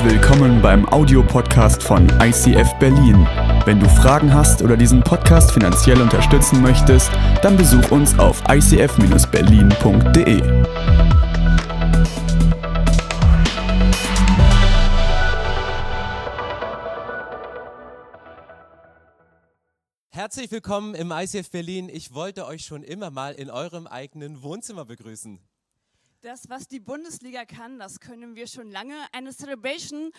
Herzlich willkommen beim Audiopodcast von ICF Berlin. Wenn du Fragen hast oder diesen Podcast finanziell unterstützen möchtest, dann besuch uns auf icf-berlin.de. Herzlich willkommen im ICF Berlin. Ich wollte euch schon immer mal in eurem eigenen Wohnzimmer begrüßen. Das, was die Bundesliga kann, das können wir schon lange. Eine Celebration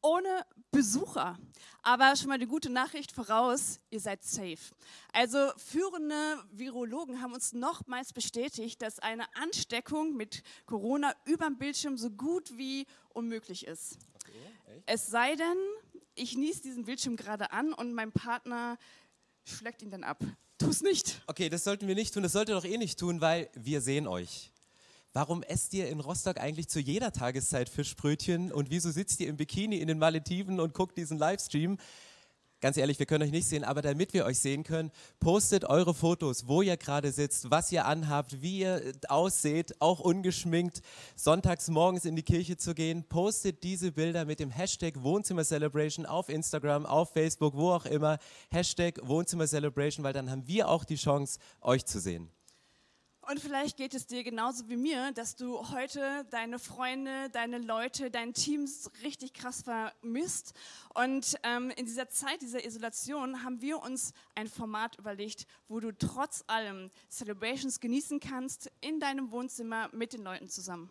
ohne Besucher. Aber schon mal die gute Nachricht voraus, ihr seid safe. Also führende Virologen haben uns nochmals bestätigt, dass eine Ansteckung mit Corona über dem Bildschirm so gut wie unmöglich ist. Okay, es sei denn, ich niese diesen Bildschirm gerade an und mein Partner schlägt ihn dann ab. Tu es nicht. Okay, das sollten wir nicht tun. Das sollt ihr doch eh nicht tun, weil wir sehen euch. Warum esst ihr in Rostock eigentlich zu jeder Tageszeit Fischbrötchen und wieso sitzt ihr im Bikini in den Malediven und guckt diesen Livestream? Ganz ehrlich, wir können euch nicht sehen, aber damit wir euch sehen können, postet eure Fotos, wo ihr gerade sitzt, was ihr anhabt, wie ihr ausseht, auch ungeschminkt, sonntags morgens in die Kirche zu gehen. Postet diese Bilder mit dem Hashtag Wohnzimmer Celebration auf Instagram, auf Facebook, wo auch immer. Hashtag Wohnzimmer Celebration, weil dann haben wir auch die Chance, euch zu sehen. Und vielleicht geht es dir genauso wie mir, dass du heute deine Freunde, deine Leute, dein Team richtig krass vermisst. Und ähm, in dieser Zeit dieser Isolation haben wir uns ein Format überlegt, wo du trotz allem Celebrations genießen kannst in deinem Wohnzimmer mit den Leuten zusammen.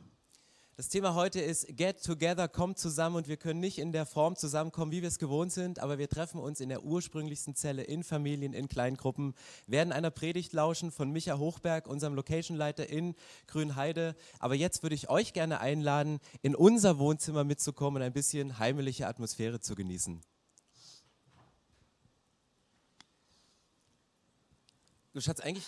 Das Thema heute ist Get Together, kommt zusammen und wir können nicht in der Form zusammenkommen, wie wir es gewohnt sind, aber wir treffen uns in der ursprünglichsten Zelle in Familien, in Kleingruppen, werden einer Predigt lauschen von Micha Hochberg, unserem Locationleiter in Grünheide. Aber jetzt würde ich euch gerne einladen, in unser Wohnzimmer mitzukommen und ein bisschen heimliche Atmosphäre zu genießen. Du Schatz, eigentlich,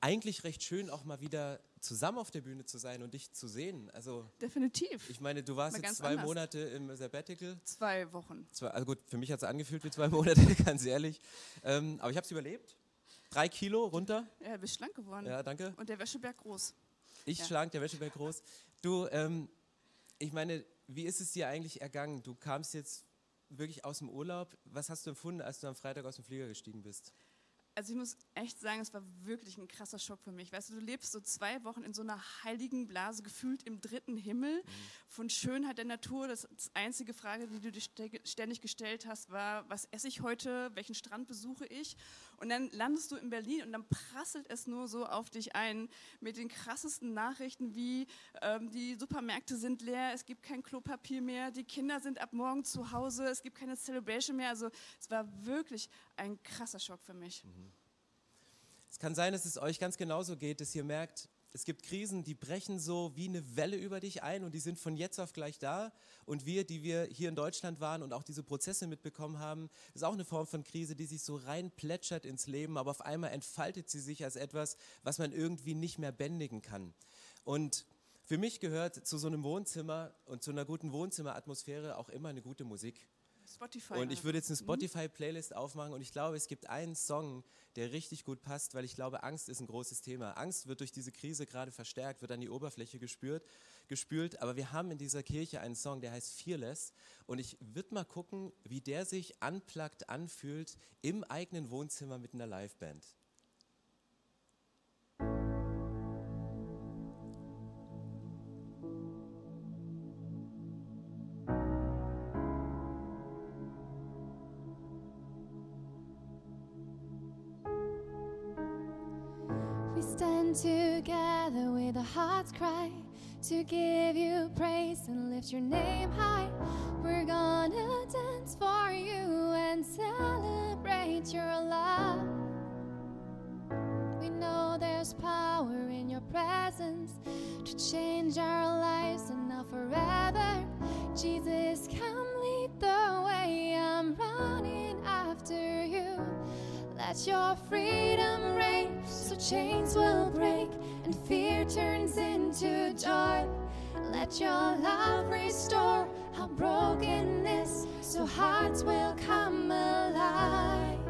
eigentlich recht schön, auch mal wieder zusammen auf der Bühne zu sein und dich zu sehen. Also definitiv. Ich meine, du warst jetzt zwei anders. Monate im Sabbatical. Zwei Wochen. Zwei, also gut, für mich hat es angefühlt wie zwei Monate, ganz ehrlich. Ähm, aber ich habe es überlebt. Drei Kilo runter. Ja, du bist schlank geworden. Ja, danke. Und der Wäscheberg groß. Ich ja. schlank, der Wäscheberg groß. Du, ähm, ich meine, wie ist es dir eigentlich ergangen? Du kamst jetzt wirklich aus dem Urlaub. Was hast du empfunden, als du am Freitag aus dem Flieger gestiegen bist? Also ich muss echt sagen, es war wirklich ein krasser Schock für mich. Weißt du, du lebst so zwei Wochen in so einer heiligen Blase, gefühlt im dritten Himmel mhm. von Schönheit der Natur. Das, das einzige Frage, die du dir ständig gestellt hast, war, was esse ich heute, welchen Strand besuche ich? Und dann landest du in Berlin und dann prasselt es nur so auf dich ein mit den krassesten Nachrichten wie ähm, die Supermärkte sind leer, es gibt kein Klopapier mehr, die Kinder sind ab morgen zu Hause, es gibt keine Celebration mehr. Also es war wirklich ein krasser Schock für mich. Mhm. Es kann sein, dass es euch ganz genauso geht, dass ihr merkt, es gibt Krisen, die brechen so wie eine Welle über dich ein und die sind von jetzt auf gleich da. Und wir, die wir hier in Deutschland waren und auch diese Prozesse mitbekommen haben, ist auch eine Form von Krise, die sich so rein plätschert ins Leben, aber auf einmal entfaltet sie sich als etwas, was man irgendwie nicht mehr bändigen kann. Und für mich gehört zu so einem Wohnzimmer und zu einer guten Wohnzimmeratmosphäre auch immer eine gute Musik. Spotify. Und ich würde jetzt eine mhm. Spotify-Playlist aufmachen und ich glaube, es gibt einen Song, der richtig gut passt, weil ich glaube, Angst ist ein großes Thema. Angst wird durch diese Krise gerade verstärkt, wird an die Oberfläche gespürt, gespült. Aber wir haben in dieser Kirche einen Song, der heißt Fearless. Und ich würde mal gucken, wie der sich unplugged anfühlt im eigenen Wohnzimmer mit einer Liveband. Together with a heart's cry to give you praise and lift your name high. We're gonna dance for you and celebrate your love. We know there's power in your presence to change our lives and now forever. Jesus, come lead the way. I'm running. Let your freedom reign so chains will break and fear turns into joy. Let your love restore our brokenness so hearts will come alive.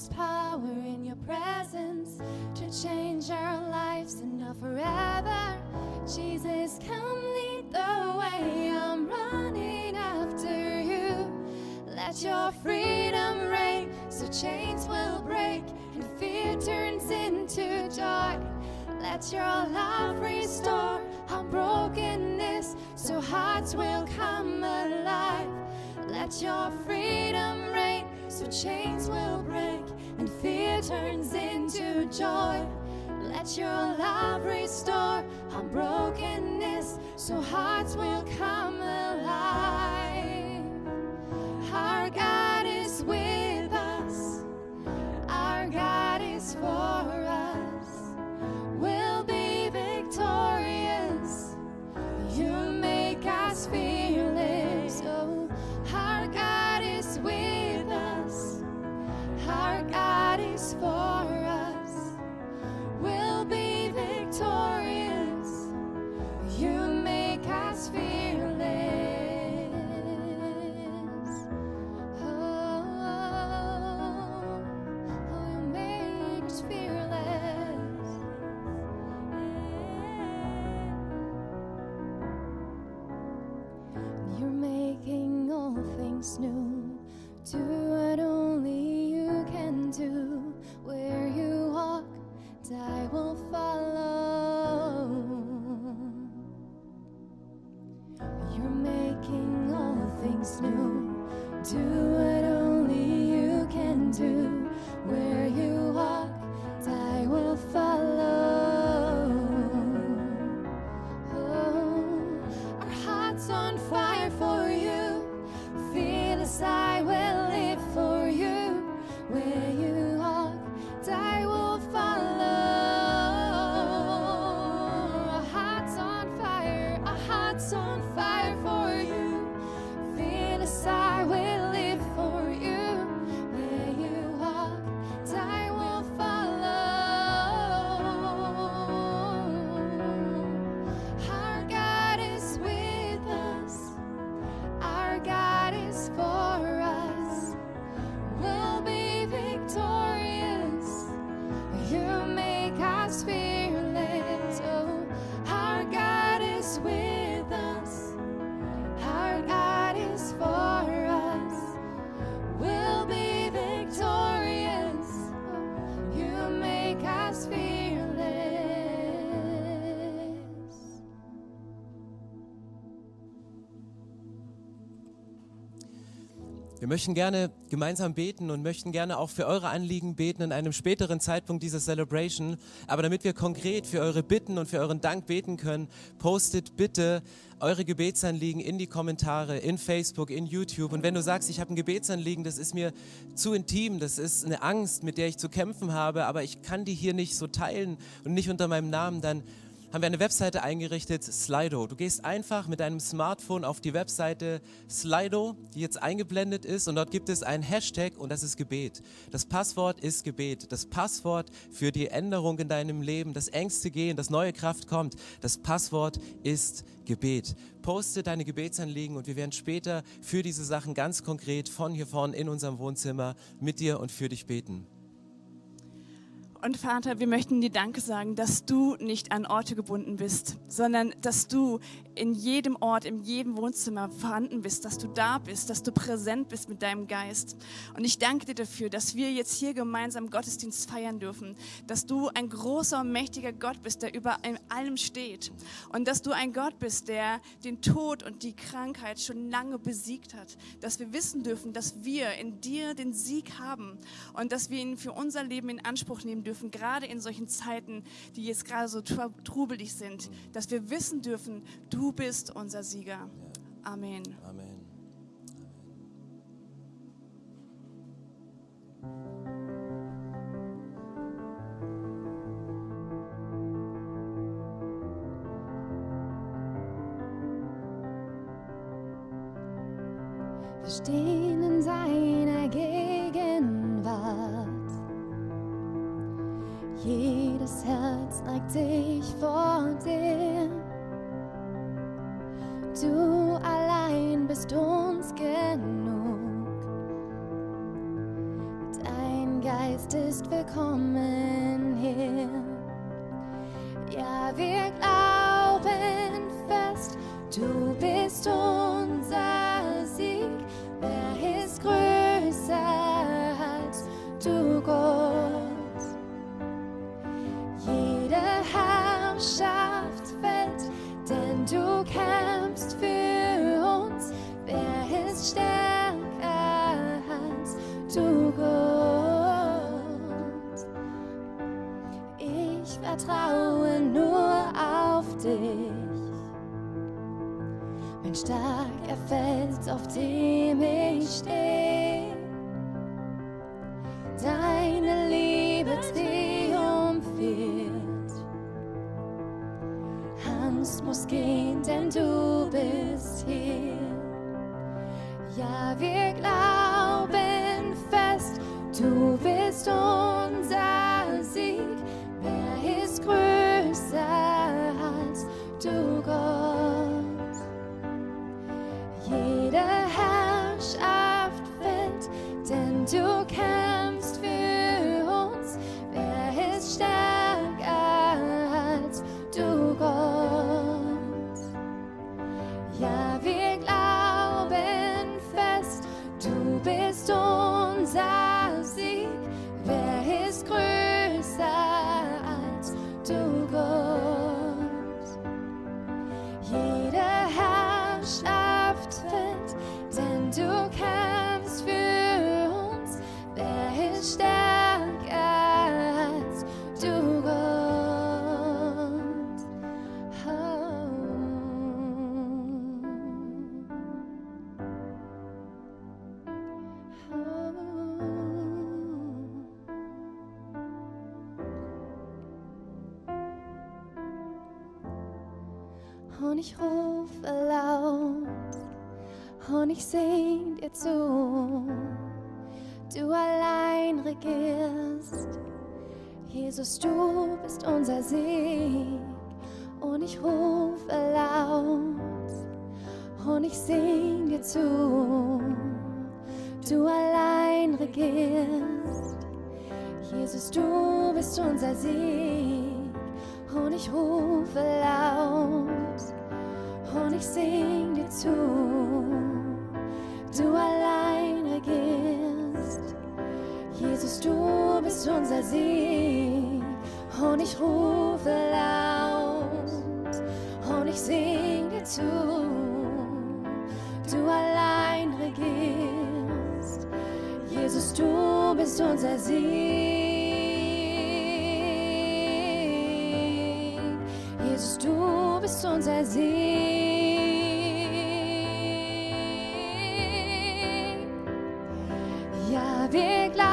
There's power in your presence to change our lives and now forever. Jesus, come lead the way. I'm running after you. Let your freedom reign so chains will break and fear turns into joy. Let your love restore our brokenness so hearts will come alive. Let your freedom reign so chains will break turns into joy. Let your love restore our brokenness so hearts will come Wir möchten gerne gemeinsam beten und möchten gerne auch für eure Anliegen beten in einem späteren Zeitpunkt dieser Celebration. Aber damit wir konkret für eure Bitten und für euren Dank beten können, postet bitte eure Gebetsanliegen in die Kommentare, in Facebook, in YouTube. Und wenn du sagst, ich habe ein Gebetsanliegen, das ist mir zu intim, das ist eine Angst, mit der ich zu kämpfen habe, aber ich kann die hier nicht so teilen und nicht unter meinem Namen, dann haben wir eine Webseite eingerichtet, Slido. Du gehst einfach mit deinem Smartphone auf die Webseite Slido, die jetzt eingeblendet ist, und dort gibt es einen Hashtag und das ist Gebet. Das Passwort ist Gebet. Das Passwort für die Änderung in deinem Leben, das Ängste gehen, dass neue Kraft kommt. Das Passwort ist Gebet. Poste deine Gebetsanliegen und wir werden später für diese Sachen ganz konkret von hier vorne in unserem Wohnzimmer mit dir und für dich beten. Und Vater, wir möchten dir Danke sagen, dass du nicht an Orte gebunden bist, sondern dass du in jedem Ort, in jedem Wohnzimmer vorhanden bist, dass du da bist, dass du präsent bist mit deinem Geist. Und ich danke dir dafür, dass wir jetzt hier gemeinsam Gottesdienst feiern dürfen, dass du ein großer und mächtiger Gott bist, der über allem steht. Und dass du ein Gott bist, der den Tod und die Krankheit schon lange besiegt hat. Dass wir wissen dürfen, dass wir in dir den Sieg haben und dass wir ihn für unser Leben in Anspruch nehmen dürfen, gerade in solchen Zeiten, die jetzt gerade so tru- trubelig sind, dass wir wissen dürfen, du bist unser Sieger. Amen. Amen. Wir bist willkommen hier. Ja, wir glauben. do ich rufe laut und ich sing dir zu. Du allein regierst, Jesus, du bist unser Sieg. Und ich rufe laut und ich sing dir zu. Du allein regierst, Jesus, du bist unser Sieg. Und ich rufe laut ich sing dir zu. Du allein regierst, Jesus, du bist unser Sieg. Und ich rufe laut und ich sing dir zu. Du allein regierst, Jesus, du bist unser Sieg. Jesus, du bist unser Sieg. avec la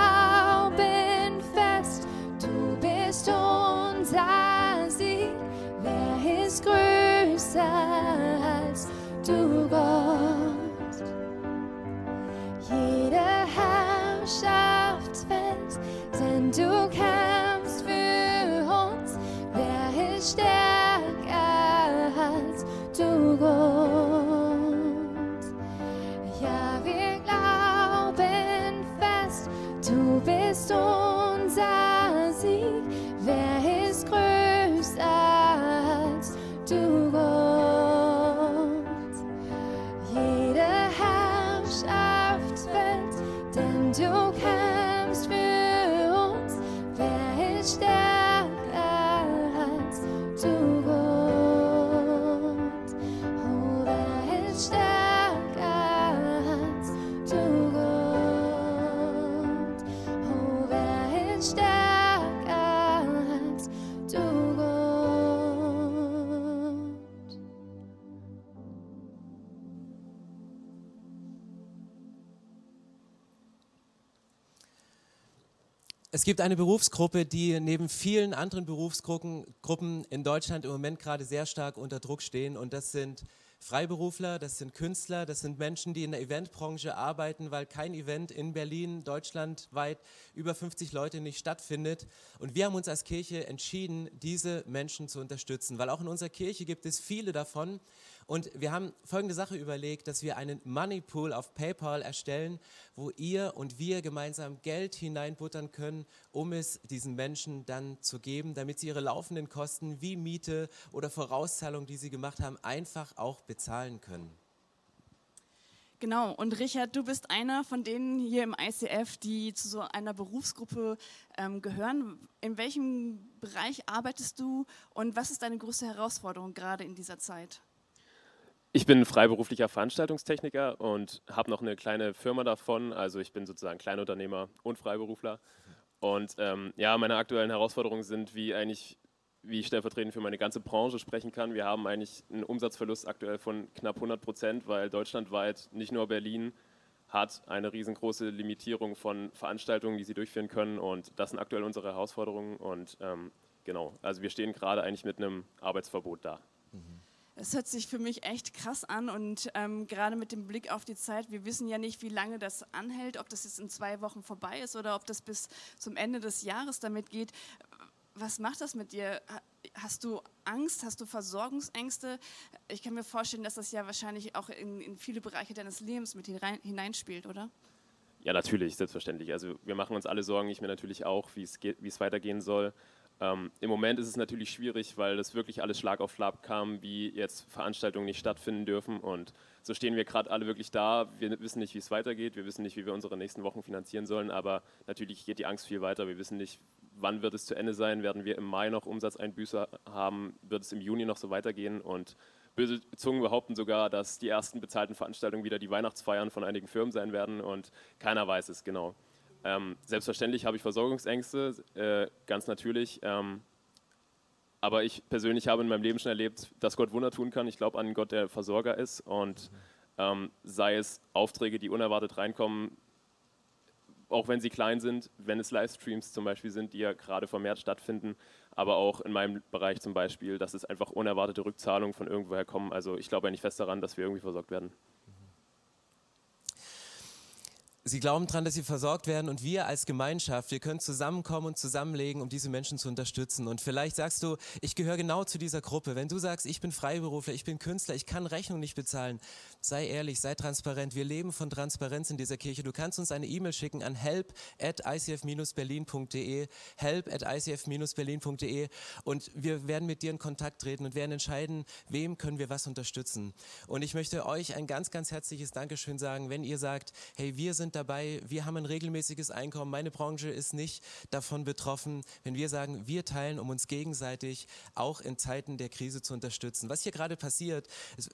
Es gibt eine Berufsgruppe, die neben vielen anderen Berufsgruppen in Deutschland im Moment gerade sehr stark unter Druck stehen und das sind Freiberufler, das sind Künstler, das sind Menschen, die in der Eventbranche arbeiten, weil kein Event in Berlin, deutschlandweit über 50 Leute nicht stattfindet. Und wir haben uns als Kirche entschieden, diese Menschen zu unterstützen, weil auch in unserer Kirche gibt es viele davon und wir haben folgende Sache überlegt, dass wir einen Money Pool auf PayPal erstellen, wo ihr und wir gemeinsam Geld hineinbuttern können, um es diesen Menschen dann zu geben, damit sie ihre laufenden Kosten wie Miete oder Vorauszahlung, die sie gemacht haben, einfach auch bezahlen können. Genau, und Richard, du bist einer von denen hier im ICF, die zu so einer Berufsgruppe ähm, gehören. In welchem Bereich arbeitest du und was ist deine größte Herausforderung gerade in dieser Zeit? Ich bin freiberuflicher Veranstaltungstechniker und habe noch eine kleine Firma davon. Also ich bin sozusagen Kleinunternehmer und Freiberufler. Und ähm, ja, meine aktuellen Herausforderungen sind, wie eigentlich, wie ich stellvertretend für meine ganze Branche sprechen kann. Wir haben eigentlich einen Umsatzverlust aktuell von knapp 100 Prozent, weil deutschlandweit, nicht nur Berlin, hat eine riesengroße Limitierung von Veranstaltungen, die sie durchführen können. Und das sind aktuell unsere Herausforderungen. Und ähm, genau, also wir stehen gerade eigentlich mit einem Arbeitsverbot da. Mhm. Es hört sich für mich echt krass an und ähm, gerade mit dem Blick auf die Zeit, wir wissen ja nicht, wie lange das anhält, ob das jetzt in zwei Wochen vorbei ist oder ob das bis zum Ende des Jahres damit geht. Was macht das mit dir? Hast du Angst? Hast du Versorgungsängste? Ich kann mir vorstellen, dass das ja wahrscheinlich auch in, in viele Bereiche deines Lebens mit hineinspielt, oder? Ja, natürlich, selbstverständlich. Also wir machen uns alle Sorgen, ich mir natürlich auch, wie es, geht, wie es weitergehen soll. Ähm, Im Moment ist es natürlich schwierig, weil das wirklich alles Schlag auf Schlag kam, wie jetzt Veranstaltungen nicht stattfinden dürfen. Und so stehen wir gerade alle wirklich da. Wir wissen nicht, wie es weitergeht. Wir wissen nicht, wie wir unsere nächsten Wochen finanzieren sollen. Aber natürlich geht die Angst viel weiter. Wir wissen nicht, wann wird es zu Ende sein. Werden wir im Mai noch Umsatzeinbüße haben? Wird es im Juni noch so weitergehen? Und böse Zungen behaupten sogar, dass die ersten bezahlten Veranstaltungen wieder die Weihnachtsfeiern von einigen Firmen sein werden. Und keiner weiß es genau. Ähm, selbstverständlich habe ich Versorgungsängste, äh, ganz natürlich. Ähm, aber ich persönlich habe in meinem Leben schon erlebt, dass Gott Wunder tun kann. Ich glaube an Gott, der Versorger ist. Und ähm, sei es Aufträge, die unerwartet reinkommen, auch wenn sie klein sind, wenn es Livestreams zum Beispiel sind, die ja gerade vermehrt stattfinden, aber auch in meinem Bereich zum Beispiel, dass es einfach unerwartete Rückzahlungen von irgendwoher kommen. Also ich glaube eigentlich fest daran, dass wir irgendwie versorgt werden. Sie glauben daran, dass sie versorgt werden und wir als Gemeinschaft, wir können zusammenkommen und zusammenlegen, um diese Menschen zu unterstützen. Und vielleicht sagst du, ich gehöre genau zu dieser Gruppe. Wenn du sagst, ich bin Freiberufler, ich bin Künstler, ich kann Rechnung nicht bezahlen, sei ehrlich, sei transparent. Wir leben von Transparenz in dieser Kirche. Du kannst uns eine E-Mail schicken an help at icf-berlin.de, help at icf-berlin.de und wir werden mit dir in Kontakt treten und werden entscheiden, wem können wir was unterstützen. Und ich möchte euch ein ganz, ganz herzliches Dankeschön sagen, wenn ihr sagt, hey, wir sind dabei, wir haben ein regelmäßiges Einkommen, meine Branche ist nicht davon betroffen, wenn wir sagen, wir teilen, um uns gegenseitig auch in Zeiten der Krise zu unterstützen. Was hier gerade passiert, ist,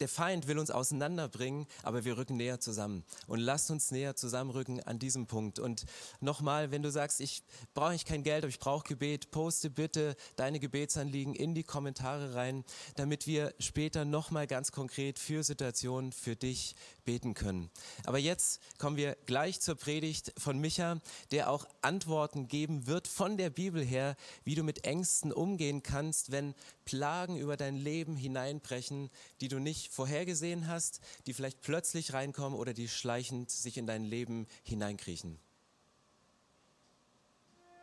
der Feind will uns auseinanderbringen, aber wir rücken näher zusammen. Und lasst uns näher zusammenrücken an diesem Punkt. Und nochmal, wenn du sagst, ich brauche kein Geld, aber ich brauche Gebet, poste bitte deine Gebetsanliegen in die Kommentare rein, damit wir später nochmal ganz konkret für Situationen für dich beten können. Aber jetzt kommen wir gleich zur Predigt von Micha, der auch Antworten geben wird von der Bibel her, wie du mit Ängsten umgehen kannst, wenn Plagen über dein Leben hineinbrechen, die du nicht vorhergesehen hast, die vielleicht plötzlich reinkommen oder die schleichend sich in dein Leben hineinkriechen.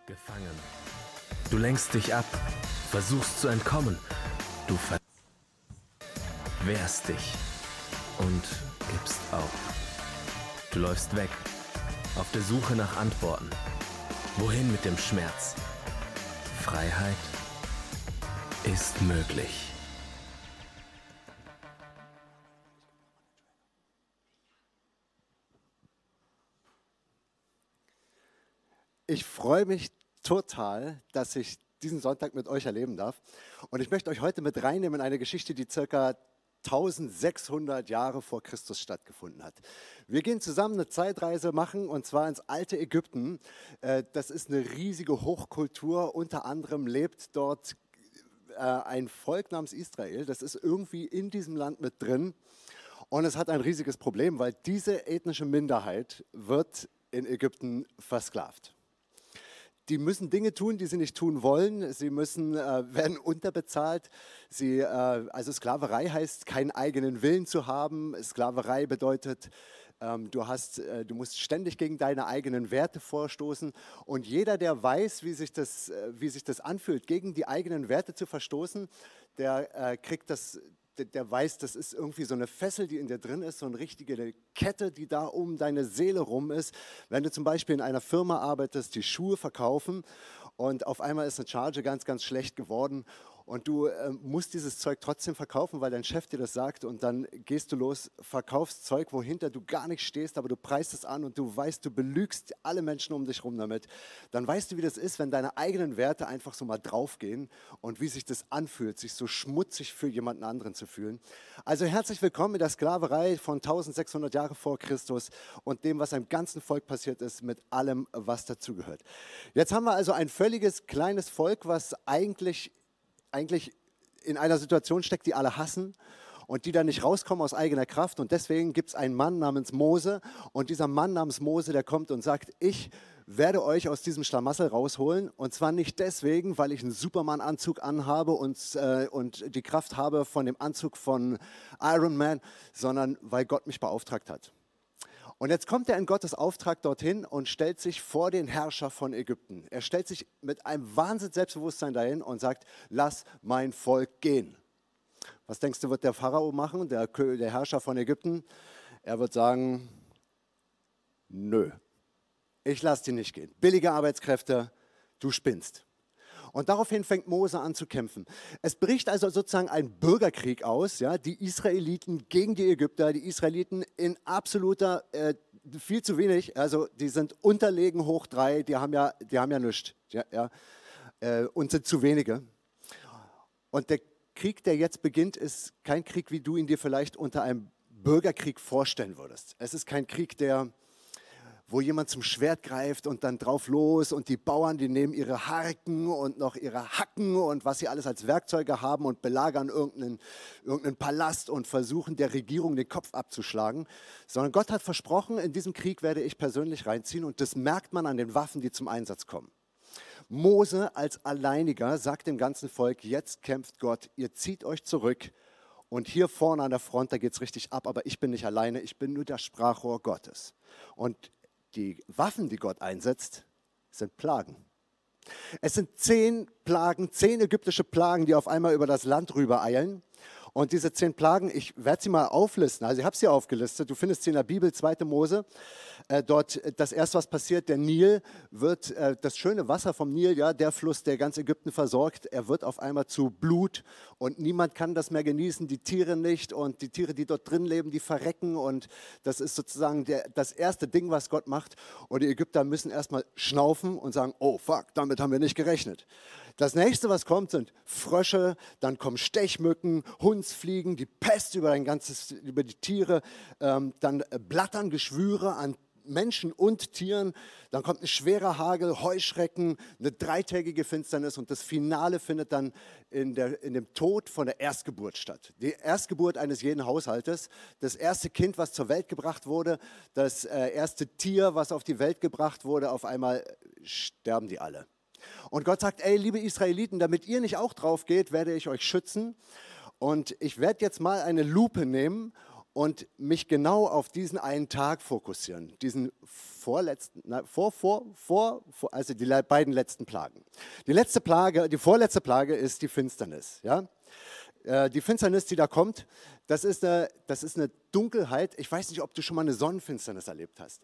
Gefangen. Du lenkst dich ab, versuchst zu entkommen. Du wehrst dich und gibst auf. Du läufst weg, auf der Suche nach Antworten. Wohin mit dem Schmerz? Freiheit ist möglich. Ich freue mich total, dass ich diesen Sonntag mit euch erleben darf. Und ich möchte euch heute mit reinnehmen in eine Geschichte, die circa 1600 Jahre vor Christus stattgefunden hat. Wir gehen zusammen eine Zeitreise machen und zwar ins alte Ägypten. Äh, das ist eine riesige Hochkultur. Unter anderem lebt dort äh, ein Volk namens Israel. Das ist irgendwie in diesem Land mit drin. Und es hat ein riesiges Problem, weil diese ethnische Minderheit wird in Ägypten versklavt. Die müssen Dinge tun, die sie nicht tun wollen. Sie müssen, äh, werden unterbezahlt. Sie, äh, also Sklaverei heißt, keinen eigenen Willen zu haben. Sklaverei bedeutet, ähm, du, hast, äh, du musst ständig gegen deine eigenen Werte vorstoßen. Und jeder, der weiß, wie sich das, äh, wie sich das anfühlt, gegen die eigenen Werte zu verstoßen, der äh, kriegt das, der, der weiß, das ist irgendwie so eine Fessel, die in dir drin ist, so eine richtige Kette, die da um deine Seele rum ist. Wenn du zum Beispiel in einer Firma arbeitest, die Schuhe verkaufen und auf einmal ist eine Charge ganz, ganz schlecht geworden und du äh, musst dieses Zeug trotzdem verkaufen, weil dein Chef dir das sagt und dann gehst du los, verkaufst Zeug, wohinter du gar nicht stehst, aber du preist es an und du weißt, du belügst alle Menschen um dich rum damit. Dann weißt du, wie das ist, wenn deine eigenen Werte einfach so mal draufgehen und wie sich das anfühlt, sich so schmutzig für jemanden anderen zu fühlen. Also herzlich willkommen in der Sklaverei von 1600 Jahre vor Christus und dem, was einem ganzen Volk passiert ist, mit allem, was dazugehört. Jetzt haben wir also ein völliges kleines Volk, was eigentlich eigentlich in einer Situation steckt, die alle hassen und die dann nicht rauskommen aus eigener Kraft. Und deswegen gibt es einen Mann namens Mose und dieser Mann namens Mose, der kommt und sagt, ich werde euch aus diesem Schlamassel rausholen. Und zwar nicht deswegen, weil ich einen Superman-Anzug anhabe und, äh, und die Kraft habe von dem Anzug von Iron Man, sondern weil Gott mich beauftragt hat. Und jetzt kommt er in Gottes Auftrag dorthin und stellt sich vor den Herrscher von Ägypten. Er stellt sich mit einem Wahnsinn Selbstbewusstsein dahin und sagt, lass mein Volk gehen. Was denkst du, wird der Pharao machen, der, der Herrscher von Ägypten? Er wird sagen, nö, ich lasse die nicht gehen. Billige Arbeitskräfte, du spinnst. Und daraufhin fängt Mose an zu kämpfen. Es bricht also sozusagen ein Bürgerkrieg aus, ja, die Israeliten gegen die Ägypter, die Israeliten in absoluter, äh, viel zu wenig, also die sind unterlegen hoch drei, die haben ja, die haben ja nichts, ja, ja, äh, und sind zu wenige. Und der Krieg, der jetzt beginnt, ist kein Krieg, wie du ihn dir vielleicht unter einem Bürgerkrieg vorstellen würdest. Es ist kein Krieg, der wo jemand zum Schwert greift und dann drauf los und die Bauern, die nehmen ihre Harken und noch ihre Hacken und was sie alles als Werkzeuge haben und belagern irgendeinen, irgendeinen Palast und versuchen der Regierung den Kopf abzuschlagen, sondern Gott hat versprochen, in diesem Krieg werde ich persönlich reinziehen und das merkt man an den Waffen, die zum Einsatz kommen. Mose als Alleiniger sagt dem ganzen Volk, jetzt kämpft Gott, ihr zieht euch zurück und hier vorne an der Front, da geht es richtig ab, aber ich bin nicht alleine, ich bin nur das Sprachrohr Gottes. Und die Waffen, die Gott einsetzt, sind Plagen. Es sind zehn Plagen, zehn ägyptische Plagen, die auf einmal über das Land rüber eilen. Und diese zehn Plagen, ich werde sie mal auflisten. Also ich habe sie aufgelistet. Du findest sie in der Bibel, 2. Mose. Äh, dort äh, das erste, was passiert, der Nil wird, äh, das schöne Wasser vom Nil, ja, der Fluss, der ganz Ägypten versorgt, er wird auf einmal zu Blut und niemand kann das mehr genießen, die Tiere nicht und die Tiere, die dort drin leben, die verrecken und das ist sozusagen der, das erste Ding, was Gott macht. Und die Ägypter müssen erstmal schnaufen und sagen, oh fuck, damit haben wir nicht gerechnet. Das nächste, was kommt, sind Frösche, dann kommen Stechmücken, Hundsfliegen, die Pest über, ein ganzes, über die Tiere, ähm, dann Blattern, Geschwüre an Menschen und Tieren. Dann kommt ein schwerer Hagel, Heuschrecken, eine dreitägige Finsternis und das Finale findet dann in, der, in dem Tod von der Erstgeburt statt. Die Erstgeburt eines jeden Haushaltes, das erste Kind, was zur Welt gebracht wurde, das äh, erste Tier, was auf die Welt gebracht wurde, auf einmal sterben die alle. Und Gott sagt, ey, liebe Israeliten, damit ihr nicht auch drauf geht, werde ich euch schützen. Und ich werde jetzt mal eine Lupe nehmen und mich genau auf diesen einen Tag fokussieren, diesen vorletzten, na, vor, vor, vor, vor, also die beiden letzten Plagen. Die letzte Plage, die vorletzte Plage ist die Finsternis. Ja? Äh, die Finsternis, die da kommt, das ist, eine, das ist eine Dunkelheit. Ich weiß nicht, ob du schon mal eine Sonnenfinsternis erlebt hast.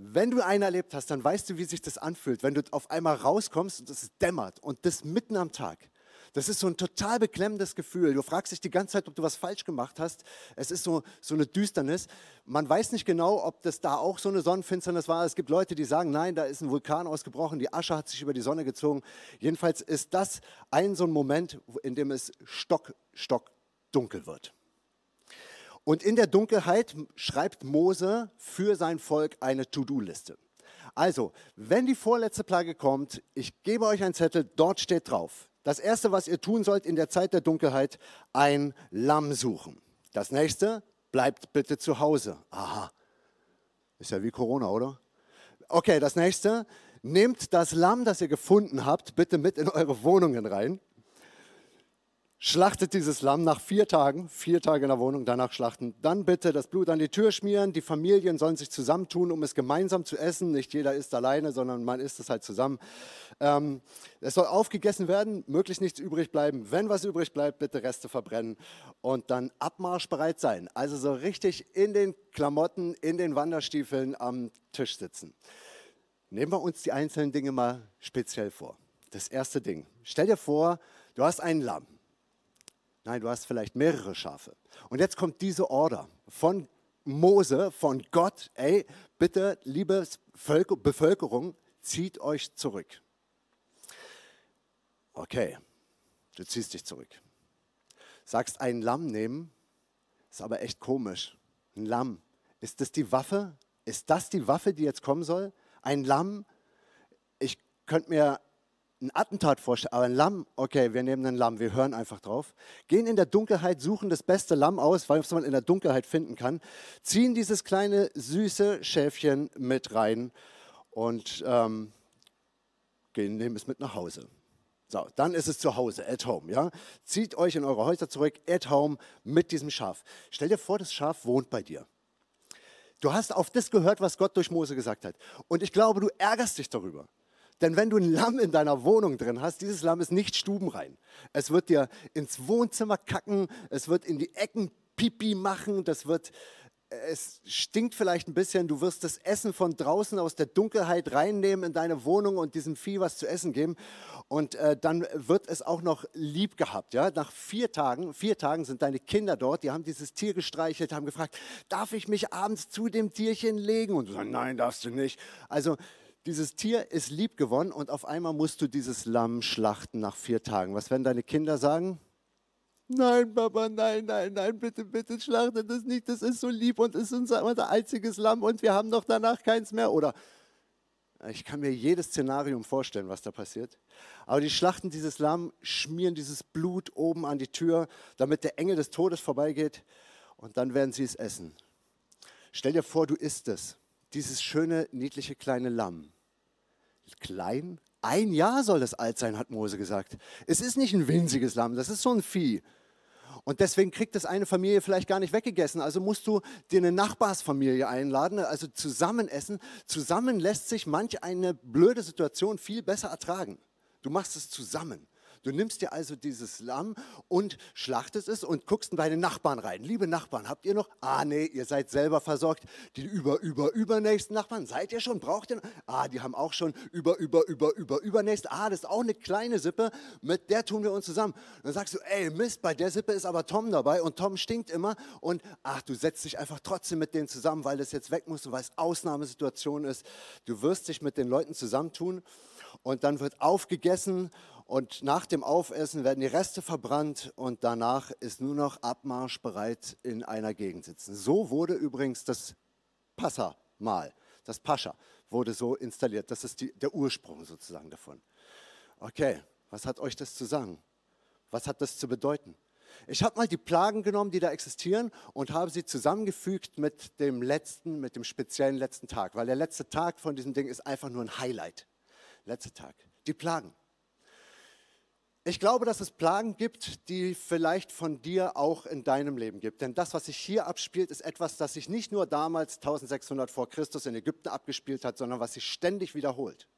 Wenn du eine erlebt hast, dann weißt du, wie sich das anfühlt, wenn du auf einmal rauskommst und es dämmert und das mitten am Tag. Das ist so ein total beklemmendes Gefühl. Du fragst dich die ganze Zeit, ob du was falsch gemacht hast. Es ist so, so eine Düsternis. Man weiß nicht genau, ob das da auch so eine Sonnenfinsternis war. Es gibt Leute, die sagen, nein, da ist ein Vulkan ausgebrochen, die Asche hat sich über die Sonne gezogen. Jedenfalls ist das ein so ein Moment, in dem es stock, stock dunkel wird. Und in der Dunkelheit schreibt Mose für sein Volk eine To-Do-Liste. Also, wenn die vorletzte Plage kommt, ich gebe euch einen Zettel, dort steht drauf. Das erste, was ihr tun sollt in der Zeit der Dunkelheit, ein Lamm suchen. Das nächste, bleibt bitte zu Hause. Aha. Ist ja wie Corona, oder? Okay, das nächste, nehmt das Lamm, das ihr gefunden habt, bitte mit in eure Wohnungen rein. Schlachtet dieses Lamm nach vier Tagen, vier Tage in der Wohnung, danach schlachten. Dann bitte das Blut an die Tür schmieren. Die Familien sollen sich zusammentun, um es gemeinsam zu essen. Nicht jeder isst alleine, sondern man isst es halt zusammen. Ähm, es soll aufgegessen werden, möglichst nichts übrig bleiben. Wenn was übrig bleibt, bitte Reste verbrennen und dann abmarschbereit sein. Also so richtig in den Klamotten, in den Wanderstiefeln am Tisch sitzen. Nehmen wir uns die einzelnen Dinge mal speziell vor. Das erste Ding. Stell dir vor, du hast ein Lamm. Nein, du hast vielleicht mehrere Schafe. Und jetzt kommt diese Order von Mose, von Gott, ey, bitte, liebe Bevölkerung, zieht euch zurück. Okay, du ziehst dich zurück. Sagst ein Lamm nehmen, ist aber echt komisch. Ein Lamm, ist das die Waffe? Ist das die Waffe, die jetzt kommen soll? Ein Lamm, ich könnte mir ein Attentat vorstellen, aber ein Lamm, okay, wir nehmen ein Lamm, wir hören einfach drauf, gehen in der Dunkelheit, suchen das beste Lamm aus, was man in der Dunkelheit finden kann, ziehen dieses kleine süße Schäfchen mit rein und ähm, gehen, nehmen es mit nach Hause. So, dann ist es zu Hause, at home, ja. Zieht euch in eure Häuser zurück, at home, mit diesem Schaf. Stell dir vor, das Schaf wohnt bei dir. Du hast auf das gehört, was Gott durch Mose gesagt hat. Und ich glaube, du ärgerst dich darüber. Denn wenn du ein Lamm in deiner Wohnung drin hast, dieses Lamm ist nicht stubenrein. Es wird dir ins Wohnzimmer kacken, es wird in die Ecken Pipi machen, das wird, es stinkt vielleicht ein bisschen, du wirst das Essen von draußen aus der Dunkelheit reinnehmen in deine Wohnung und diesem Vieh was zu essen geben. Und äh, dann wird es auch noch lieb gehabt. Ja? Nach vier Tagen, vier Tagen sind deine Kinder dort, die haben dieses Tier gestreichelt, haben gefragt, darf ich mich abends zu dem Tierchen legen? Und du sagst, nein, darfst du nicht. Also dieses Tier ist lieb gewonnen und auf einmal musst du dieses Lamm schlachten nach vier Tagen. Was werden deine Kinder sagen? Nein, Papa, nein, nein, nein, bitte, bitte schlachte das nicht. Das ist so lieb und ist unser, unser einziges Lamm und wir haben doch danach keins mehr. Oder ich kann mir jedes Szenarium vorstellen, was da passiert. Aber die schlachten dieses Lamm, schmieren dieses Blut oben an die Tür, damit der Engel des Todes vorbeigeht und dann werden sie es essen. Stell dir vor, du isst es, dieses schöne, niedliche kleine Lamm klein. Ein Jahr soll das alt sein, hat Mose gesagt. Es ist nicht ein winziges Lamm, das ist so ein Vieh. Und deswegen kriegt das eine Familie vielleicht gar nicht weggegessen. Also musst du dir eine Nachbarsfamilie einladen, also zusammen essen. Zusammen lässt sich manch eine blöde Situation viel besser ertragen. Du machst es zusammen. Du nimmst dir also dieses Lamm und schlachtest es und guckst in deine Nachbarn rein. Liebe Nachbarn, habt ihr noch? Ah, nee, ihr seid selber versorgt. Die über, über, übernächsten Nachbarn, seid ihr schon? Braucht ihr? Ah, die haben auch schon über, über, über, über, übernächst. Ah, das ist auch eine kleine Sippe, mit der tun wir uns zusammen. dann sagst du, ey, Mist, bei der Sippe ist aber Tom dabei und Tom stinkt immer. Und ach, du setzt dich einfach trotzdem mit denen zusammen, weil das jetzt weg muss und weil es Ausnahmesituation ist. Du wirst dich mit den Leuten zusammentun und dann wird aufgegessen und nach dem Aufessen werden die Reste verbrannt und danach ist nur noch Abmarsch bereit in einer Gegend sitzen. So wurde übrigens das Passa-Mal, das Pascha, wurde so installiert. Das ist die, der Ursprung sozusagen davon. Okay, was hat euch das zu sagen? Was hat das zu bedeuten? Ich habe mal die Plagen genommen, die da existieren, und habe sie zusammengefügt mit dem letzten, mit dem speziellen letzten Tag, weil der letzte Tag von diesem Ding ist einfach nur ein Highlight. Letzter Tag. Die Plagen. Ich glaube, dass es Plagen gibt, die vielleicht von dir auch in deinem Leben gibt. Denn das, was sich hier abspielt, ist etwas, das sich nicht nur damals 1600 vor Christus in Ägypten abgespielt hat, sondern was sich ständig wiederholt.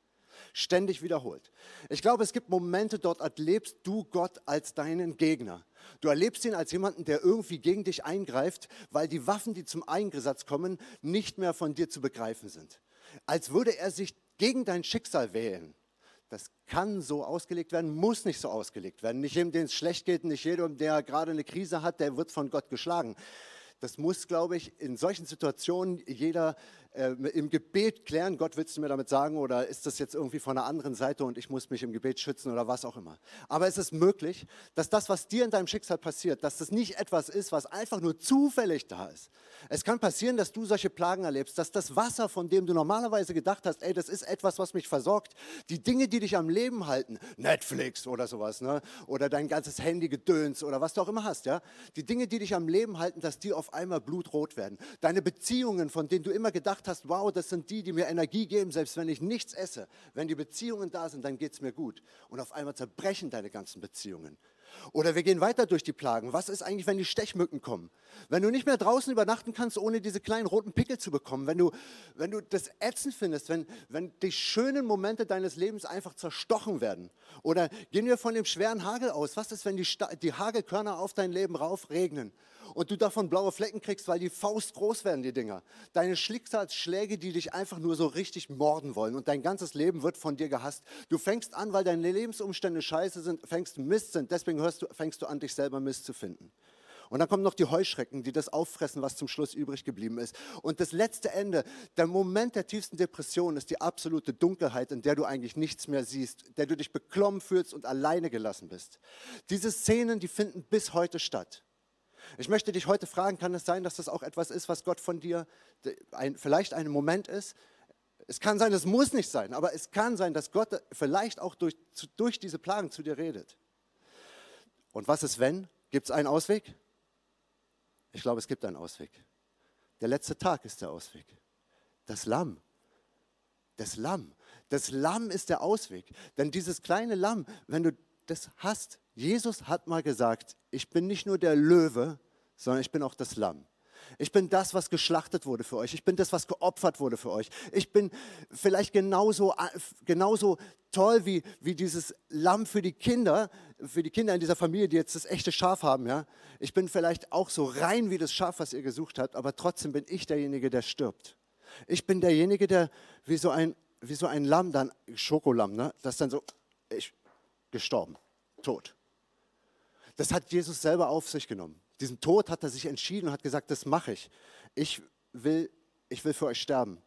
Ständig wiederholt. Ich glaube, es gibt Momente, dort erlebst du Gott als deinen Gegner. Du erlebst ihn als jemanden, der irgendwie gegen dich eingreift, weil die Waffen, die zum Eingesatz kommen, nicht mehr von dir zu begreifen sind. Als würde er sich gegen dein Schicksal wählen. Das kann so ausgelegt werden, muss nicht so ausgelegt werden. Nicht jedem, dem es schlecht geht, nicht jedem, der gerade eine Krise hat, der wird von Gott geschlagen. Das muss, glaube ich, in solchen Situationen jeder äh, im Gebet klären, Gott willst du mir damit sagen, oder ist das jetzt irgendwie von einer anderen Seite und ich muss mich im Gebet schützen oder was auch immer. Aber es ist möglich, dass das, was dir in deinem Schicksal passiert, dass das nicht etwas ist, was einfach nur zufällig da ist. Es kann passieren, dass du solche Plagen erlebst, dass das Wasser, von dem du normalerweise gedacht hast, ey, das ist etwas, was mich versorgt, die Dinge, die dich am Leben halten, Netflix oder sowas, ne? oder dein ganzes Handy gedöns oder was du auch immer hast, ja, die Dinge, die dich am Leben halten, dass die auf einmal blutrot werden. Deine Beziehungen, von denen du immer gedacht gedacht hast, wow, das sind die, die mir Energie geben, selbst wenn ich nichts esse. Wenn die Beziehungen da sind, dann geht es mir gut. Und auf einmal zerbrechen deine ganzen Beziehungen. Oder wir gehen weiter durch die Plagen. Was ist eigentlich, wenn die Stechmücken kommen? Wenn du nicht mehr draußen übernachten kannst, ohne diese kleinen roten Pickel zu bekommen, wenn du, wenn du das ätzend findest, wenn, wenn die schönen Momente deines Lebens einfach zerstochen werden. Oder gehen wir von dem schweren Hagel aus. Was ist, wenn die, die Hagelkörner auf dein Leben raufregnen? Und du davon blaue Flecken kriegst, weil die Faust groß werden, die Dinger. Deine Schicksalsschläge, die dich einfach nur so richtig morden wollen und dein ganzes Leben wird von dir gehasst. Du fängst an, weil deine Lebensumstände scheiße sind, fängst Mist sind, deswegen du, fängst du an, dich selber Mist zu finden. Und dann kommen noch die Heuschrecken, die das auffressen, was zum Schluss übrig geblieben ist. Und das letzte Ende, der Moment der tiefsten Depression ist die absolute Dunkelheit, in der du eigentlich nichts mehr siehst, der du dich beklommen fühlst und alleine gelassen bist. Diese Szenen, die finden bis heute statt. Ich möchte dich heute fragen, kann es sein, dass das auch etwas ist, was Gott von dir ein, vielleicht ein Moment ist? Es kann sein, es muss nicht sein, aber es kann sein, dass Gott vielleicht auch durch, durch diese Plagen zu dir redet. Und was ist wenn? Gibt es einen Ausweg? Ich glaube, es gibt einen Ausweg. Der letzte Tag ist der Ausweg. Das Lamm. Das Lamm. Das Lamm ist der Ausweg. Denn dieses kleine Lamm, wenn du das hast, Jesus hat mal gesagt, ich bin nicht nur der Löwe, sondern ich bin auch das Lamm. Ich bin das, was geschlachtet wurde für euch. Ich bin das, was geopfert wurde für euch. Ich bin vielleicht genauso, genauso toll wie, wie dieses Lamm für die Kinder, für die Kinder in dieser Familie, die jetzt das echte Schaf haben. Ja? Ich bin vielleicht auch so rein wie das Schaf, was ihr gesucht habt, aber trotzdem bin ich derjenige, der stirbt. Ich bin derjenige, der wie so ein, wie so ein Lamm, dann Schokolamm, ne? das dann so, ich, gestorben, tot. Das hat Jesus selber auf sich genommen. Diesen Tod hat er sich entschieden und hat gesagt, das mache ich. Ich will, ich will für euch sterben.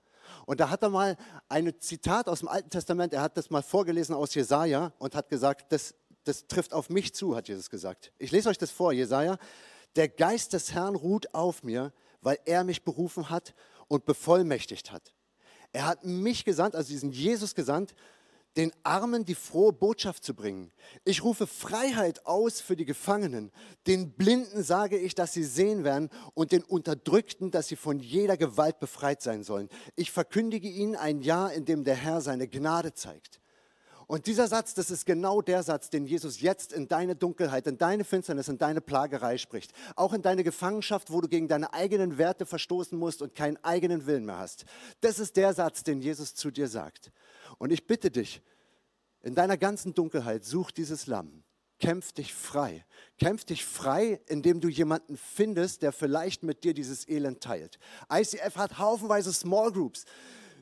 Und da hat er mal ein Zitat aus dem Alten Testament, er hat das mal vorgelesen aus Jesaja und hat gesagt, das, das trifft auf mich zu, hat Jesus gesagt. Ich lese euch das vor, Jesaja. Der Geist des Herrn ruht auf mir, weil er mich berufen hat und bevollmächtigt hat. Er hat mich gesandt, also diesen Jesus gesandt, den Armen die frohe Botschaft zu bringen. Ich rufe Freiheit aus für die Gefangenen. Den Blinden sage ich, dass sie sehen werden und den Unterdrückten, dass sie von jeder Gewalt befreit sein sollen. Ich verkündige ihnen ein Jahr, in dem der Herr seine Gnade zeigt. Und dieser Satz, das ist genau der Satz, den Jesus jetzt in deine Dunkelheit, in deine Finsternis, in deine Plagerei spricht. Auch in deine Gefangenschaft, wo du gegen deine eigenen Werte verstoßen musst und keinen eigenen Willen mehr hast. Das ist der Satz, den Jesus zu dir sagt. Und ich bitte dich, in deiner ganzen Dunkelheit, such dieses Lamm. Kämpf dich frei. Kämpf dich frei, indem du jemanden findest, der vielleicht mit dir dieses Elend teilt. ICF hat haufenweise Small Groups.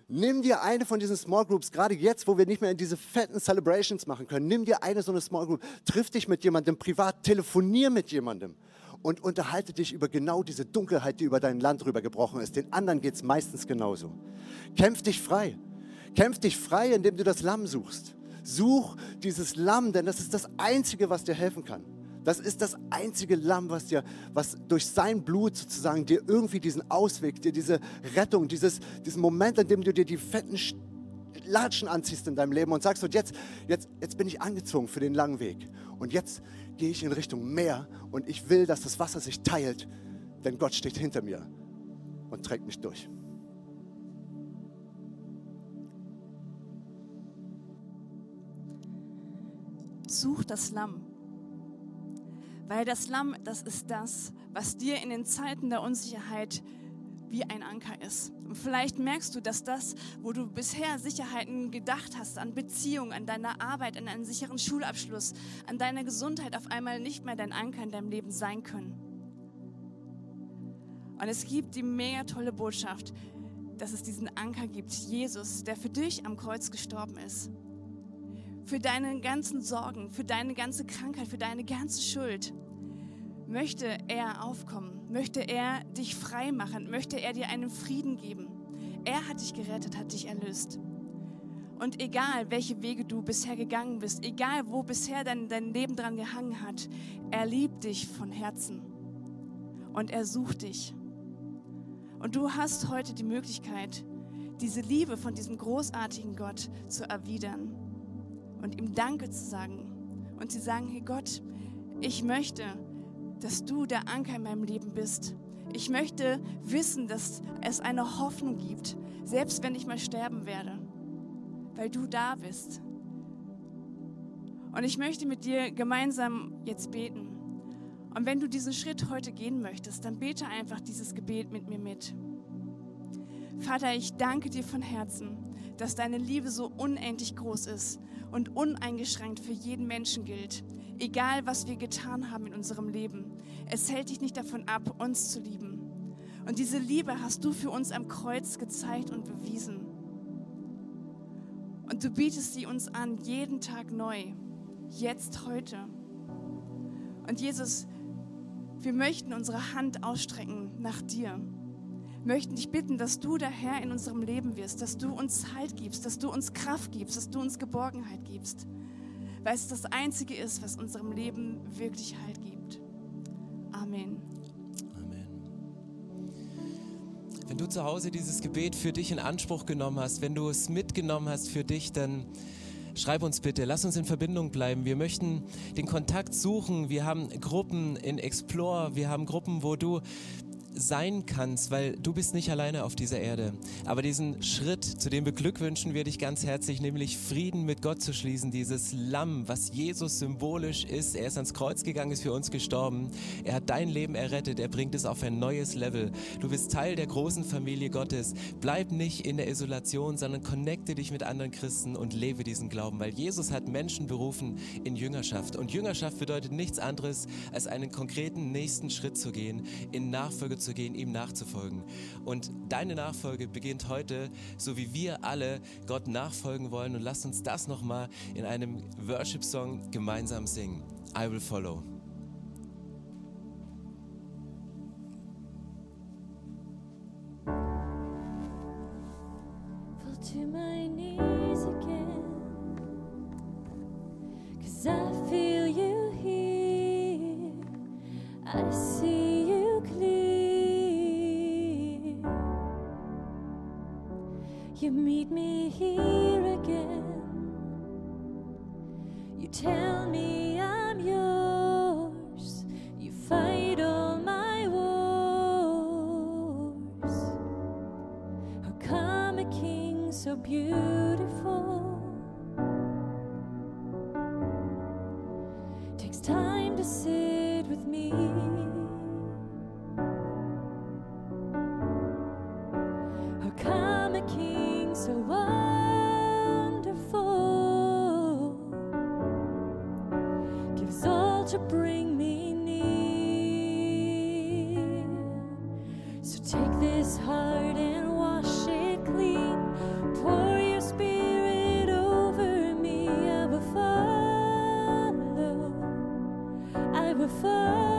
Nimm dir eine von diesen Small Groups, gerade jetzt, wo wir nicht mehr in diese fetten Celebrations machen können. Nimm dir eine so eine Small Group, triff dich mit jemandem privat, telefonier mit jemandem und unterhalte dich über genau diese Dunkelheit, die über dein Land rübergebrochen ist. Den anderen geht es meistens genauso. Kämpf dich frei. Kämpf dich frei, indem du das Lamm suchst. Such dieses Lamm, denn das ist das Einzige, was dir helfen kann. Das ist das einzige Lamm, was dir, was durch sein Blut sozusagen dir irgendwie diesen Ausweg, dir diese Rettung, dieses, diesen Moment, in dem du dir die fetten Latschen anziehst in deinem Leben und sagst, und jetzt, jetzt, jetzt bin ich angezogen für den langen Weg. Und jetzt gehe ich in Richtung Meer und ich will, dass das Wasser sich teilt, denn Gott steht hinter mir und trägt mich durch. Such das Lamm. Weil das Lamm, das ist das, was dir in den Zeiten der Unsicherheit wie ein Anker ist. Und vielleicht merkst du, dass das, wo du bisher Sicherheiten gedacht hast, an Beziehungen, an deiner Arbeit, an einen sicheren Schulabschluss, an deiner Gesundheit, auf einmal nicht mehr dein Anker in deinem Leben sein können. Und es gibt die mega tolle Botschaft, dass es diesen Anker gibt, Jesus, der für dich am Kreuz gestorben ist für deine ganzen Sorgen, für deine ganze Krankheit, für deine ganze Schuld. Möchte er aufkommen? Möchte er dich frei machen? Möchte er dir einen Frieden geben? Er hat dich gerettet, hat dich erlöst. Und egal, welche Wege du bisher gegangen bist, egal, wo bisher dein, dein Leben dran gehangen hat, er liebt dich von Herzen. Und er sucht dich. Und du hast heute die Möglichkeit, diese Liebe von diesem großartigen Gott zu erwidern und ihm Danke zu sagen und zu sagen, hey Gott, ich möchte, dass du der Anker in meinem Leben bist. Ich möchte wissen, dass es eine Hoffnung gibt, Selbst wenn ich mal sterben werde, weil du da bist. Und ich möchte mit dir gemeinsam jetzt beten. Und wenn du diesen Schritt heute gehen möchtest, dann bete einfach dieses Gebet mit mir mit. Vater, ich danke dir von Herzen, dass deine Liebe so unendlich groß ist und uneingeschränkt für jeden Menschen gilt, egal was wir getan haben in unserem Leben. Es hält dich nicht davon ab, uns zu lieben. Und diese Liebe hast du für uns am Kreuz gezeigt und bewiesen. Und du bietest sie uns an, jeden Tag neu, jetzt, heute. Und Jesus, wir möchten unsere Hand ausstrecken nach dir möchten dich bitten, dass du der Herr in unserem Leben wirst, dass du uns Halt gibst, dass du uns Kraft gibst, dass du uns Geborgenheit gibst, weil es das Einzige ist, was unserem Leben wirklich Halt gibt. Amen. Wenn du zu Hause dieses Gebet für dich in Anspruch genommen hast, wenn du es mitgenommen hast für dich, dann schreib uns bitte, lass uns in Verbindung bleiben. Wir möchten den Kontakt suchen. Wir haben Gruppen in Explore, wir haben Gruppen, wo du sein kannst, weil du bist nicht alleine auf dieser Erde. Aber diesen Schritt, zu dem beglückwünschen wir dich ganz herzlich, nämlich Frieden mit Gott zu schließen, dieses Lamm, was Jesus symbolisch ist. Er ist ans Kreuz gegangen, ist für uns gestorben. Er hat dein Leben errettet, er bringt es auf ein neues Level. Du bist Teil der großen Familie Gottes. Bleib nicht in der Isolation, sondern connecte dich mit anderen Christen und lebe diesen Glauben, weil Jesus hat Menschen berufen in Jüngerschaft. Und Jüngerschaft bedeutet nichts anderes, als einen konkreten nächsten Schritt zu gehen, in Nachfolge zu gehen, ihm nachzufolgen. Und deine Nachfolge beginnt heute, so wie wir alle Gott nachfolgen wollen. Und lasst uns das nochmal in einem Worship-Song gemeinsam singen. I will follow. I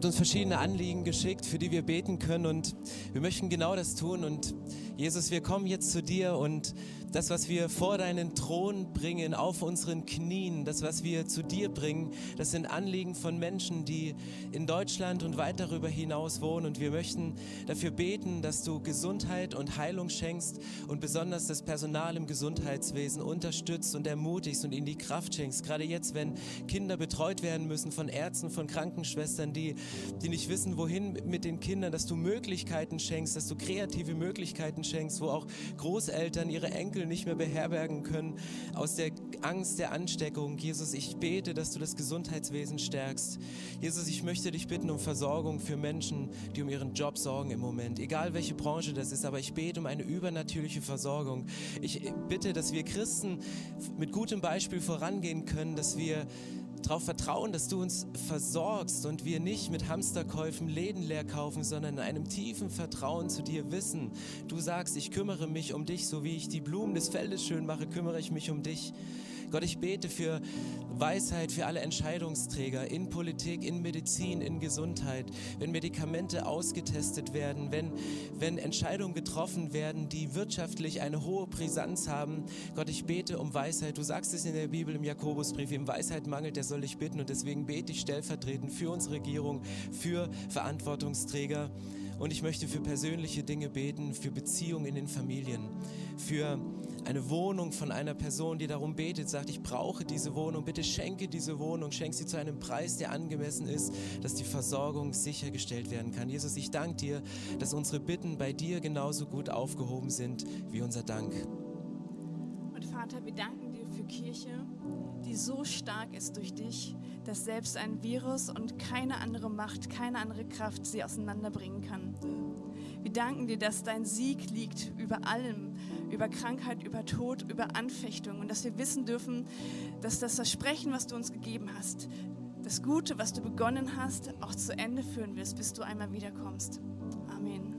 habt uns verschiedene Anliegen geschickt, für die wir beten können und wir möchten genau das tun. Und Jesus, wir kommen jetzt zu dir und das, was wir vor deinen Thron bringen, auf unseren Knien, das, was wir zu dir bringen, das sind Anliegen von Menschen, die in Deutschland und weit darüber hinaus wohnen. Und wir möchten dafür beten, dass du Gesundheit und Heilung schenkst und besonders das Personal im Gesundheitswesen unterstützt und ermutigst und ihnen die Kraft schenkst. Gerade jetzt, wenn Kinder betreut werden müssen von Ärzten, von Krankenschwestern, die, die nicht wissen, wohin mit den Kindern, dass du Möglichkeiten schenkst, dass du kreative Möglichkeiten schenkst, wo auch Großeltern ihre Enkel nicht mehr beherbergen können aus der Angst der Ansteckung. Jesus, ich bete, dass du das Gesundheitswesen stärkst. Jesus, ich möchte dich bitten um Versorgung für Menschen, die um ihren Job sorgen im Moment. Egal welche Branche das ist, aber ich bete um eine übernatürliche Versorgung. Ich bitte, dass wir Christen mit gutem Beispiel vorangehen können, dass wir darauf vertrauen, dass du uns versorgst und wir nicht mit Hamsterkäufen Läden leer kaufen, sondern in einem tiefen Vertrauen zu dir wissen. Du sagst, ich kümmere mich um dich, so wie ich die Blumen des Feldes schön mache, kümmere ich mich um dich. Gott, ich bete für Weisheit für alle Entscheidungsträger in Politik, in Medizin, in Gesundheit, wenn Medikamente ausgetestet werden, wenn, wenn Entscheidungen getroffen werden, die wirtschaftlich eine hohe Brisanz haben. Gott, ich bete um Weisheit. Du sagst es in der Bibel im Jakobusbrief, wem Weisheit mangelt, der soll dich bitten. Und deswegen bete ich stellvertretend für unsere Regierung, für Verantwortungsträger. Und ich möchte für persönliche Dinge beten, für Beziehungen in den Familien, für eine Wohnung von einer Person, die darum betet, sagt, ich brauche diese Wohnung, bitte schenke diese Wohnung, schenk sie zu einem Preis, der angemessen ist, dass die Versorgung sichergestellt werden kann. Jesus, ich danke dir, dass unsere Bitten bei dir genauso gut aufgehoben sind wie unser Dank. Und Vater, wir danken dir für Kirche, die so stark ist durch dich, dass selbst ein Virus und keine andere Macht, keine andere Kraft sie auseinanderbringen kann. Wir danken dir, dass dein Sieg liegt über allem, über Krankheit, über Tod, über Anfechtung und dass wir wissen dürfen, dass das Versprechen, was du uns gegeben hast, das Gute, was du begonnen hast, auch zu Ende führen wirst, bis du einmal wiederkommst. Amen.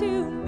To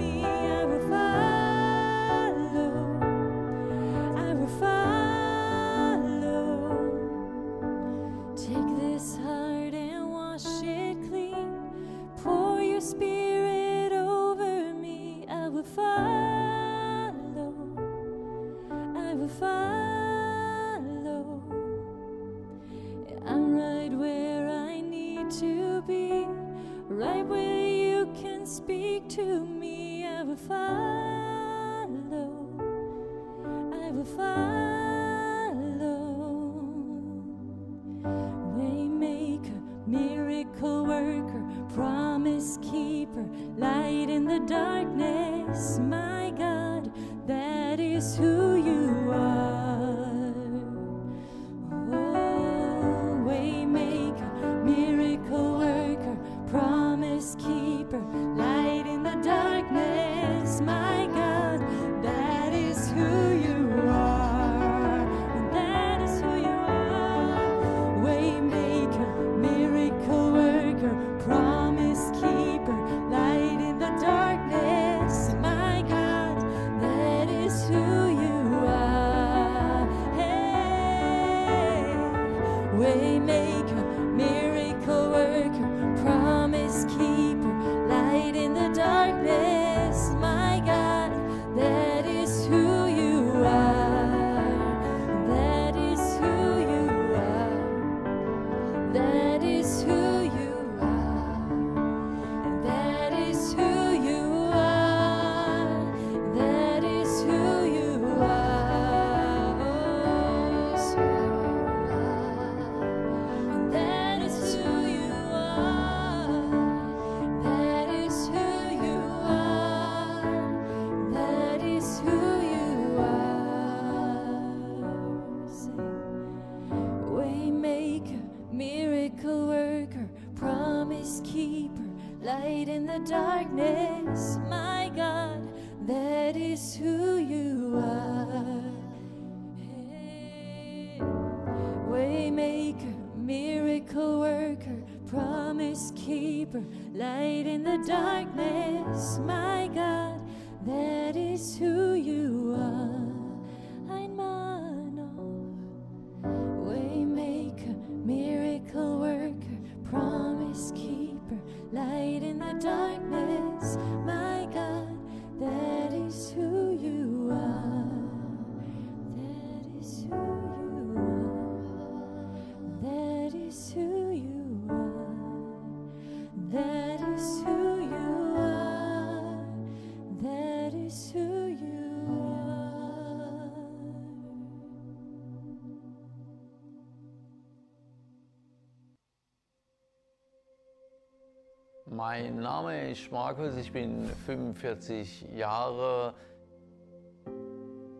Mein Name ist Markus, ich bin 45 Jahre.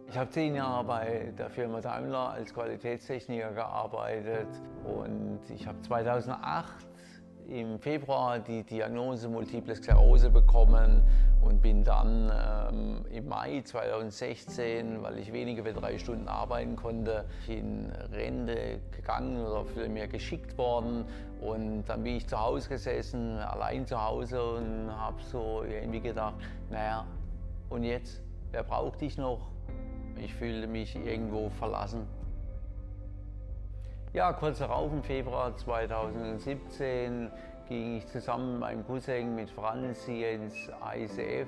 Ich habe zehn Jahre bei der Firma Daimler als Qualitätstechniker gearbeitet und ich habe 2008 im Februar die Diagnose Multiple Sklerose bekommen und bin dann ähm, im Mai 2016, weil ich weniger wie drei Stunden arbeiten konnte, in Rente gegangen oder für mir geschickt worden. Und dann bin ich zu Hause gesessen, allein zu Hause und habe so irgendwie gedacht, naja, und jetzt, wer braucht dich noch? Ich fühlte mich irgendwo verlassen. Ja, kurz darauf, im Februar 2017, ging ich zusammen mit meinem Cousin, mit Franz, hier ins ICF.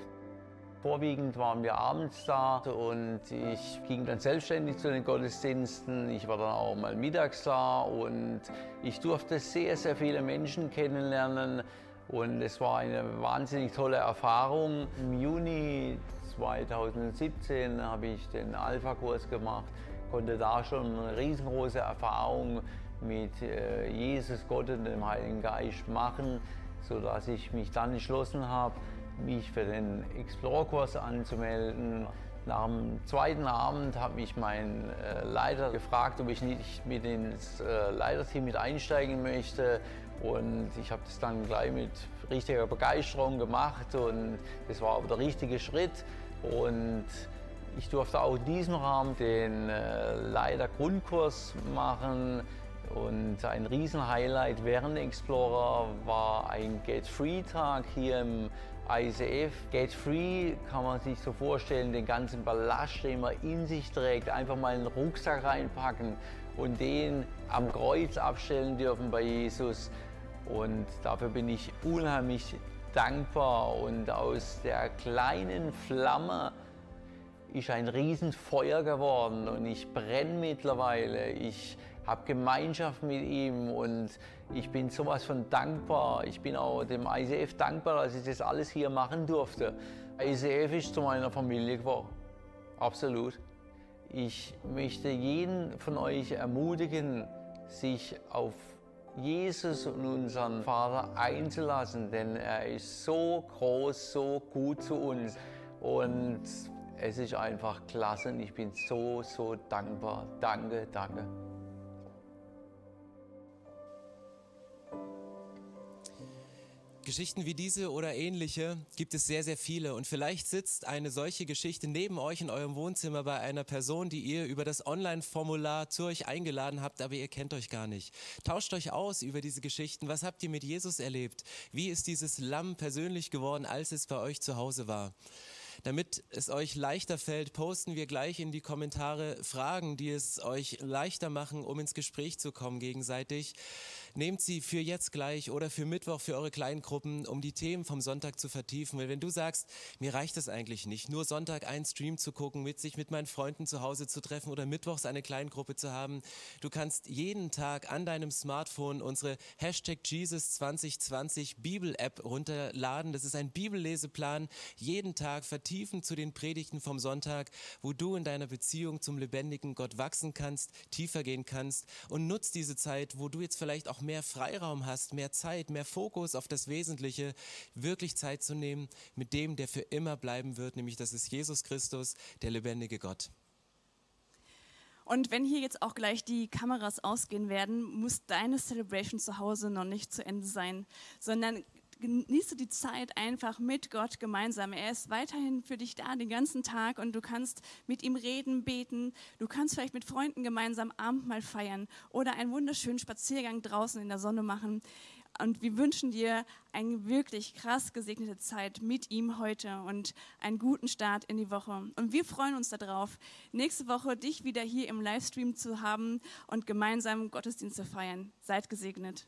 Vorwiegend waren wir abends da und ich ging dann selbstständig zu den Gottesdiensten. Ich war dann auch mal mittags da und ich durfte sehr, sehr viele Menschen kennenlernen und es war eine wahnsinnig tolle Erfahrung. Im Juni 2017 habe ich den Alpha-Kurs gemacht, konnte da schon eine riesengroße Erfahrung mit äh, Jesus, Gott und dem Heiligen Geist machen, sodass ich mich dann entschlossen habe, mich für den Explorer-Kurs anzumelden. Nach dem zweiten Abend hat mich mein äh, Leiter gefragt, ob ich nicht mit ins äh, Leiterteam mit einsteigen möchte. Und ich habe das dann gleich mit richtiger Begeisterung gemacht und das war aber der richtige Schritt. Und ich durfte auch in diesem Rahmen den äh, Leiter-Grundkurs machen. Und ein Riesenhighlight während Explorer war ein Get Free-Tag hier im ICF. Get Free kann man sich so vorstellen, den ganzen Ballast, den man in sich trägt, einfach mal in den Rucksack reinpacken und den am Kreuz abstellen dürfen bei Jesus. Und dafür bin ich unheimlich dankbar. Und aus der kleinen Flamme ist ein Riesenfeuer geworden und ich brenne mittlerweile. Ich habe Gemeinschaft mit ihm und ich bin sowas von dankbar. Ich bin auch dem ICF dankbar, dass ich das alles hier machen durfte. ICF ist zu meiner Familie geworden. Absolut. Ich möchte jeden von euch ermutigen, sich auf Jesus und unseren Vater einzulassen, denn er ist so groß, so gut zu uns und es ist einfach klasse und ich bin so, so dankbar. Danke, danke. Geschichten wie diese oder ähnliche gibt es sehr, sehr viele. Und vielleicht sitzt eine solche Geschichte neben euch in eurem Wohnzimmer bei einer Person, die ihr über das Online-Formular zu euch eingeladen habt, aber ihr kennt euch gar nicht. Tauscht euch aus über diese Geschichten. Was habt ihr mit Jesus erlebt? Wie ist dieses Lamm persönlich geworden, als es bei euch zu Hause war? Damit es euch leichter fällt, posten wir gleich in die Kommentare Fragen, die es euch leichter machen, um ins Gespräch zu kommen gegenseitig. Nehmt sie für jetzt gleich oder für Mittwoch für eure Kleingruppen, um die Themen vom Sonntag zu vertiefen. Weil wenn du sagst, mir reicht es eigentlich nicht, nur Sonntag einen Stream zu gucken, mit sich mit meinen Freunden zu Hause zu treffen oder mittwochs eine Kleingruppe zu haben, du kannst jeden Tag an deinem Smartphone unsere Hashtag Jesus 2020 Bibel-App runterladen. Das ist ein Bibelleseplan, jeden Tag vertiefen zu den Predigten vom Sonntag, wo du in deiner Beziehung zum lebendigen Gott wachsen kannst, tiefer gehen kannst und nutzt diese Zeit, wo du jetzt vielleicht auch mehr Freiraum hast, mehr Zeit, mehr Fokus auf das Wesentliche, wirklich Zeit zu nehmen mit dem, der für immer bleiben wird, nämlich das ist Jesus Christus, der lebendige Gott. Und wenn hier jetzt auch gleich die Kameras ausgehen werden, muss deine Celebration zu Hause noch nicht zu Ende sein, sondern genieße die Zeit einfach mit Gott gemeinsam. Er ist weiterhin für dich da den ganzen Tag und du kannst mit ihm reden, beten. Du kannst vielleicht mit Freunden gemeinsam Abendmahl feiern oder einen wunderschönen Spaziergang draußen in der Sonne machen. Und wir wünschen dir eine wirklich krass gesegnete Zeit mit ihm heute und einen guten Start in die Woche. Und wir freuen uns darauf, nächste Woche dich wieder hier im Livestream zu haben und gemeinsam Gottesdienst zu feiern. Seid gesegnet.